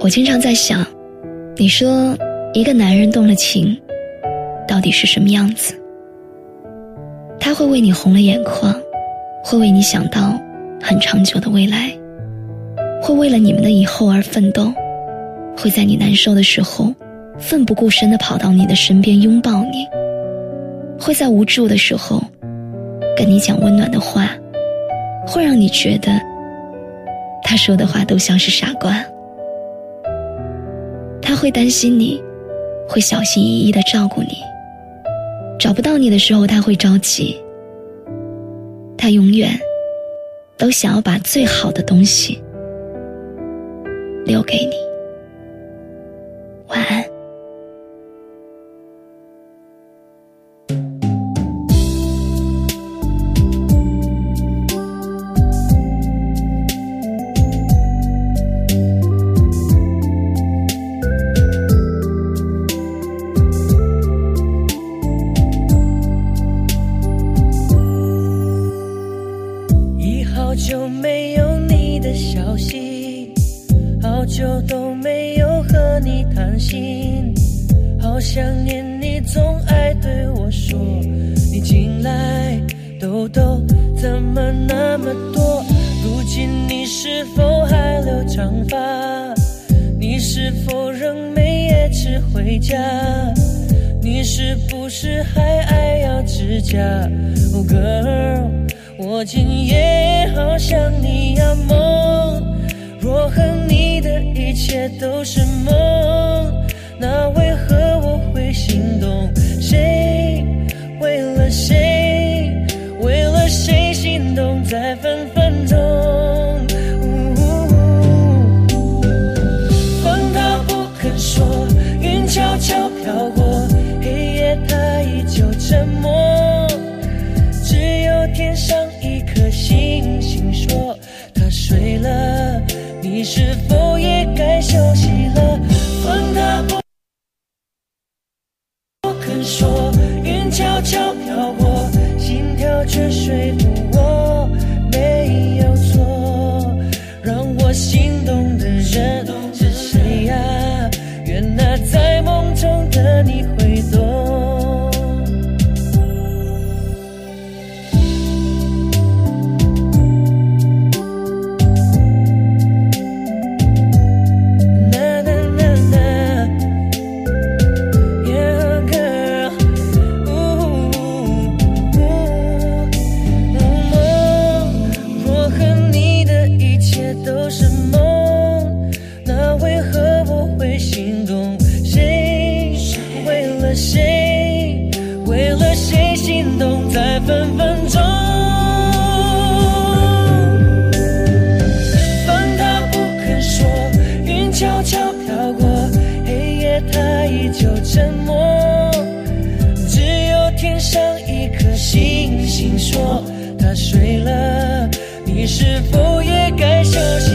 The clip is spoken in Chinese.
我经常在想，你说一个男人动了情，到底是什么样子？他会为你红了眼眶，会为你想到很长久的未来，会为了你们的以后而奋斗，会在你难受的时候奋不顾身地跑到你的身边拥抱你，会在无助的时候跟你讲温暖的话，会让你觉得他说的话都像是傻瓜。他会担心你，会小心翼翼的照顾你。找不到你的时候，他会着急。他永远都想要把最好的东西留给你。久都没有和你谈心，好想念你，总爱对我说，你近来痘痘怎么那么多？如今你是否还留长发？你是否仍没夜迟回家？你是不是还爱咬指甲？Oh girl。我今夜一切都是梦，那为何我会心动？谁为了谁，为了谁心动在分分钟？风它不肯说，云悄悄飘过，黑夜它依旧沉默，只有天上一颗。星星说他睡了，你是否也该休息了？风它不肯说，云悄悄飘过，心跳却说服我没有错。让我心动的人是谁呀？愿那在梦中的你会了谁，为了谁心动在分分钟，风它不肯说，云悄悄飘过，黑夜它依旧沉默，只有天上一颗星星说它睡了，你是否也该休息？